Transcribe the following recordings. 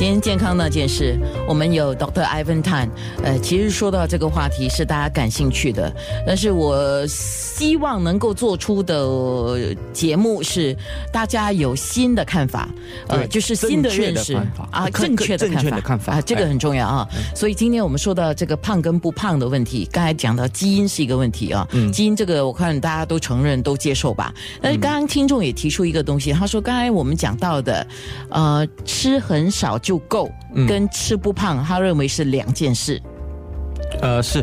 今天健康那件事，我们有 Doctor Ivan Tan。呃，其实说到这个话题是大家感兴趣的，但是我希望能够做出的节目是大家有新的看法，呃，就是新的认识啊，正确的看法啊，这个很重要啊。所以今天我们说到这个胖跟不胖的问题，刚才讲到基因是一个问题啊，基因这个我看大家都承认都接受吧。但是刚刚听众也提出一个东西，他说刚才我们讲到的，呃，吃很少。就够，跟吃不胖，他认为是两件事。呃，是，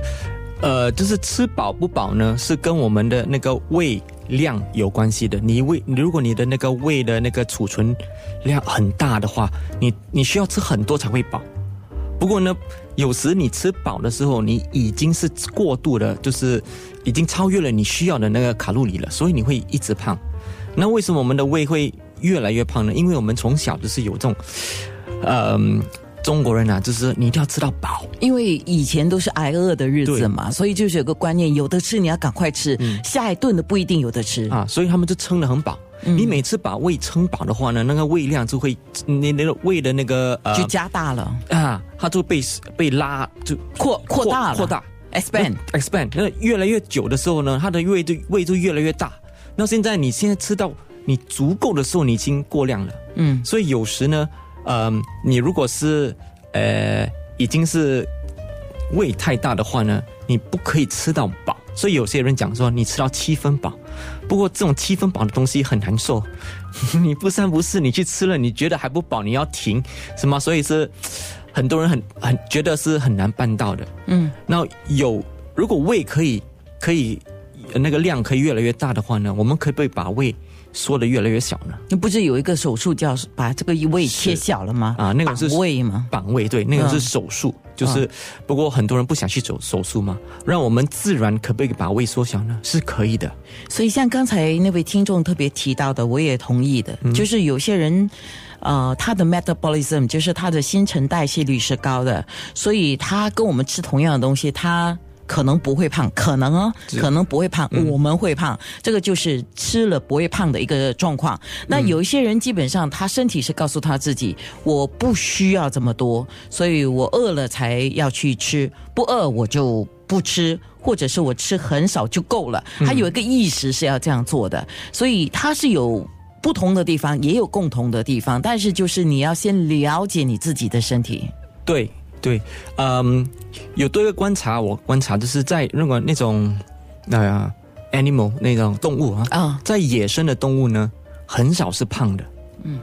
呃，就是吃饱不饱呢，是跟我们的那个胃量有关系的。你胃，如果你的那个胃的那个储存量很大的话，你你需要吃很多才会饱。不过呢，有时你吃饱的时候，你已经是过度的，就是已经超越了你需要的那个卡路里了，所以你会一直胖。那为什么我们的胃会越来越胖呢？因为我们从小就是有这种。嗯，中国人啊，就是你一定要吃到饱，因为以前都是挨饿的日子嘛，所以就是有个观念，有的吃你要赶快吃，下一顿的不一定有的吃。啊，所以他们就撑得很饱。你每次把胃撑饱的话呢，那个胃量就会，你那个胃的那个呃就加大了。啊，它就被被拉就扩扩大扩大，expand。Expand，那越来越久的时候呢，它的胃就胃就越来越大。那现在你现在吃到你足够的时候，你已经过量了，嗯，所以有时呢。嗯，你如果是呃已经是胃太大的话呢，你不可以吃到饱。所以有些人讲说你吃到七分饱，不过这种七分饱的东西很难受。你不三不四，你去吃了，你觉得还不饱，你要停，是吗？所以是很多人很很觉得是很难办到的。嗯，那有如果胃可以可以那个量可以越来越大的话呢，我们可不可以把胃？缩的越来越小呢？那不是有一个手术叫把这个胃切小了吗？啊，那个是胃吗？绑胃，对，那个是手术。就是，不过很多人不想去走手术嘛，让我们自然可不可以把胃缩小呢？是可以的。所以像刚才那位听众特别提到的，我也同意的，就是有些人，呃，他的 metabolism 就是他的新陈代谢率是高的，所以他跟我们吃同样的东西，他。可能不会胖，可能哦，可能不会胖，我们会胖，这个就是吃了不会胖的一个状况。那有一些人基本上他身体是告诉他自己，我不需要这么多，所以我饿了才要去吃，不饿我就不吃，或者是我吃很少就够了。他有一个意识是要这样做的，所以他是有不同的地方，也有共同的地方，但是就是你要先了解你自己的身体。对。对，嗯，有多个观察，我观察就是在如果那种那 animal 那种动物啊，啊，在野生的动物呢，很少是胖的，嗯，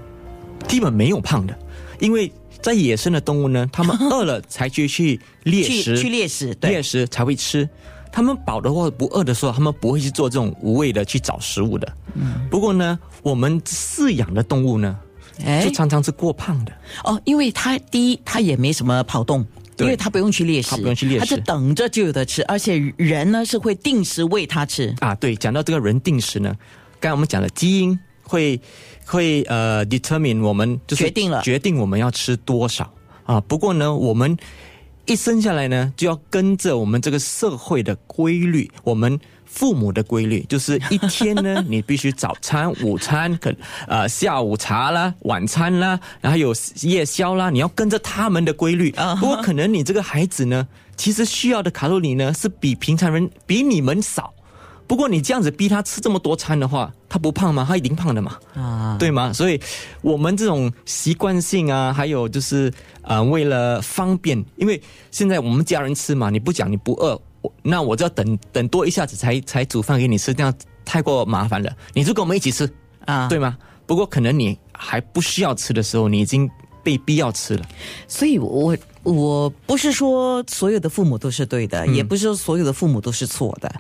基本没有胖的，因为在野生的动物呢，它们饿了才去去猎食，去猎食，猎食才会吃，他们饱的或不饿的时候，他们不会去做这种无谓的去找食物的，嗯，不过呢，我们饲养的动物呢。就常常是过胖的。哦，因为他第一他也没什么跑动，因为他不用去猎食，他不用去猎食，他就等着就有的吃，而且人呢是会定时喂他吃。啊。对，讲到这个人定时呢，刚才我们讲了基因会会呃 determine 我们就是决定了。决定我们要吃多少。啊。不过呢，我们一生下来呢就要跟着我们这个社会的规律，我们。父母的规律就是一天呢，你必须早餐、午餐、可呃下午茶啦、晚餐啦，然后有夜宵啦，你要跟着他们的规律。不过可能你这个孩子呢，其实需要的卡路里呢是比平常人比你们少。不过你这样子逼他吃这么多餐的话，他不胖吗？他一定胖的嘛，啊，对吗？所以我们这种习惯性啊，还有就是呃，为了方便，因为现在我们家人吃嘛，你不讲你不饿。那我就要等等多一下子才才煮饭给你吃，这样太过麻烦了。你就跟我们一起吃啊，对吗？不过可能你还不需要吃的时候，你已经被逼要吃了。所以，我我不是说所有的父母都是对的，也不是说所有的父母都是错的。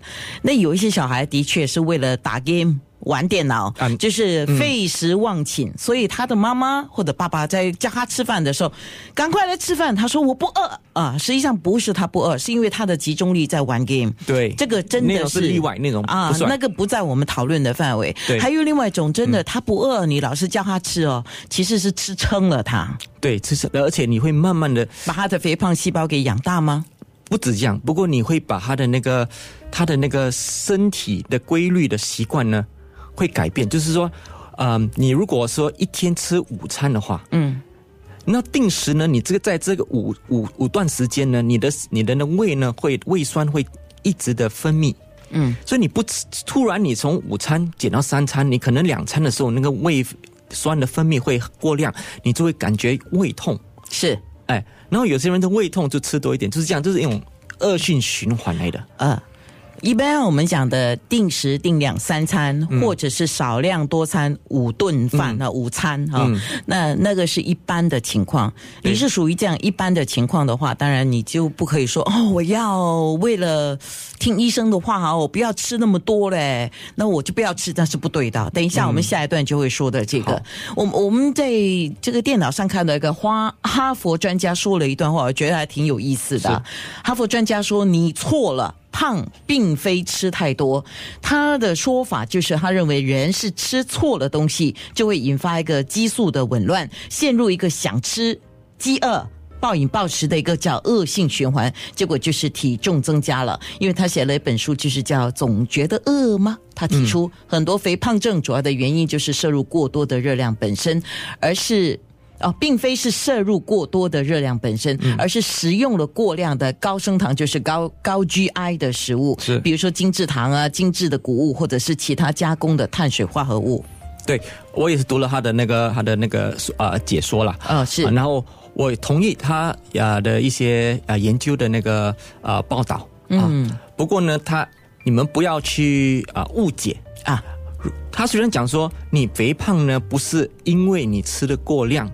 那有一些小孩的确是为了打 game。玩电脑，就是费时忘寝，所以他的妈妈或者爸爸在叫他吃饭的时候，赶快来吃饭。他说我不饿啊，实际上不是他不饿，是因为他的集中力在玩 game。对，这个真的是例外那种啊，那个不在我们讨论的范围。对，还有另外一种，真的他不饿，你老是叫他吃哦，其实是吃撑了他。对，吃撑，而且你会慢慢的把他的肥胖细胞给养大吗？不止这样，不过你会把他的那个。他的那个身体的规律的习惯呢会改变。就是说，嗯，你如果说一天吃午餐的话，嗯，那定时呢，你这个在这个五五五段时间呢，你的你的那胃呢会胃酸会一直的分泌。嗯，所以你不吃，突然你从午餐减到三餐，你可能两餐的时候那个胃酸的分泌会过量，你就会感觉胃痛。是，哎，然后有些人的胃痛就吃多一点，就是这样，就是一种恶性循环来的。呃，一般我们讲的定时定量三餐，或者是少量多餐五顿饭啊，午餐哈、嗯那那个是一般的情况。你是属于这样一般的情况的话，当然你就不可以说哦，我要为了听医生的话哈，我不要吃那么多嘞，那我就不要吃，那是不对的。等一下我们下一段就会说的这个，我我们在这个电脑上看到一个花哈佛专家说了一段话，我觉得还挺有意思的。哈佛专家说：“你错了。”胖并非吃太多，他的说法就是他认为人是吃错了东西，就会引发一个激素的紊乱，陷入一个想吃、饥饿。暴饮暴食的一个叫恶性循环，结果就是体重增加了。因为他写了一本书，就是叫《总觉得饿吗》。他提出很多肥胖症主要的原因就是摄入过多的热量本身，而是哦，并非是摄入过多的热量本身，而是食用了过量的高升糖，就是高高 GI 的食物，是比如说精制糖啊、精制的谷物，或者是其他加工的碳水化合物。对我也是读了他的那个他的那个呃解说了。呃，是啊，然后我同意他呀的一些啊研究的那个呃报道。嗯不过呢，他你们不要去啊误解。啊，他虽然讲说你肥胖呢不是因为你吃的过量，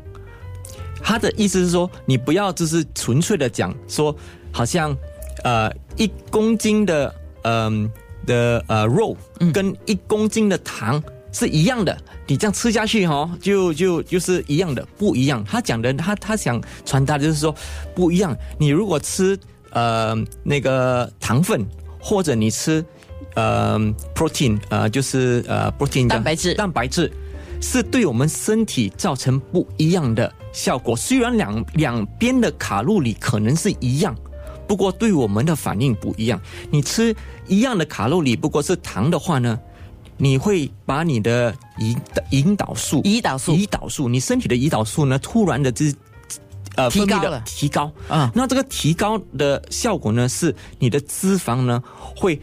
他的意思是说你不要就是纯粹的讲说好像呃一公斤的嗯、的呃肉跟一公斤的糖是一样的，你这样吃下去哦，就就就是一样的，不一样。他讲的他他想传达的就是说不一样。你如果吃呃那个糖分，或者你吃呃 protein 呃就是呃 protein 的蛋白质蛋白质是对我们身体造成不一样的效果。虽然两两边的卡路里可能是一样，不过对我们的反应不一样。你吃一样的卡路里，不过是糖的话呢，你会把你的胰胰岛素、胰岛素胰岛素，你身体的胰岛素呢，突然的之呃分泌的提高了提高啊那这个提高的效果呢，是你的脂肪呢会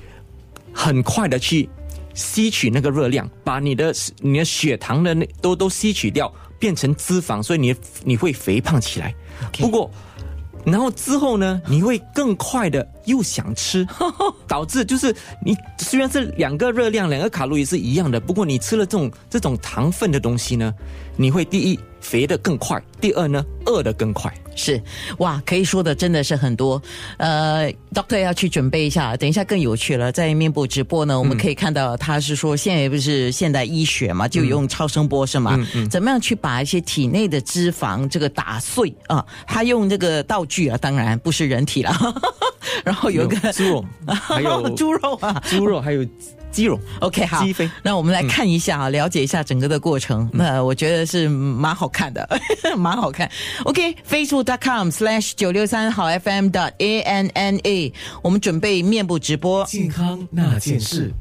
很快的去吸取那个热量，把你的你的血糖的那都都吸取掉，变成脂肪，所以你你会肥胖起来。不过。然后之后呢，你会更快的又想吃，导致就是你虽然是两个热量、两个卡路里是一样的，不过你吃了这种这种糖分的东西呢，你会第一肥的更快，第二呢饿的更快。是哇，可以说的真的是很多。呃，Doctor 要去准备一下，等一下更有趣了。在面部直播呢，我们可以看到他是说，现在不是现代医学嘛，就用超声波是吗？怎么样去把一些体内的脂肪这个打碎啊？他用这个道具啊，当然不是人体了，然后有一个猪肉，还有猪肉啊。猪肉，还有鸡肉。OK，好鸡飞，那我们来看一下啊，了解一下整个的过程。那我觉得是蛮好看的，蛮好看。Dot com slash 九六三好 FM 的 A N N A，我们准备面部直播。健康那件事。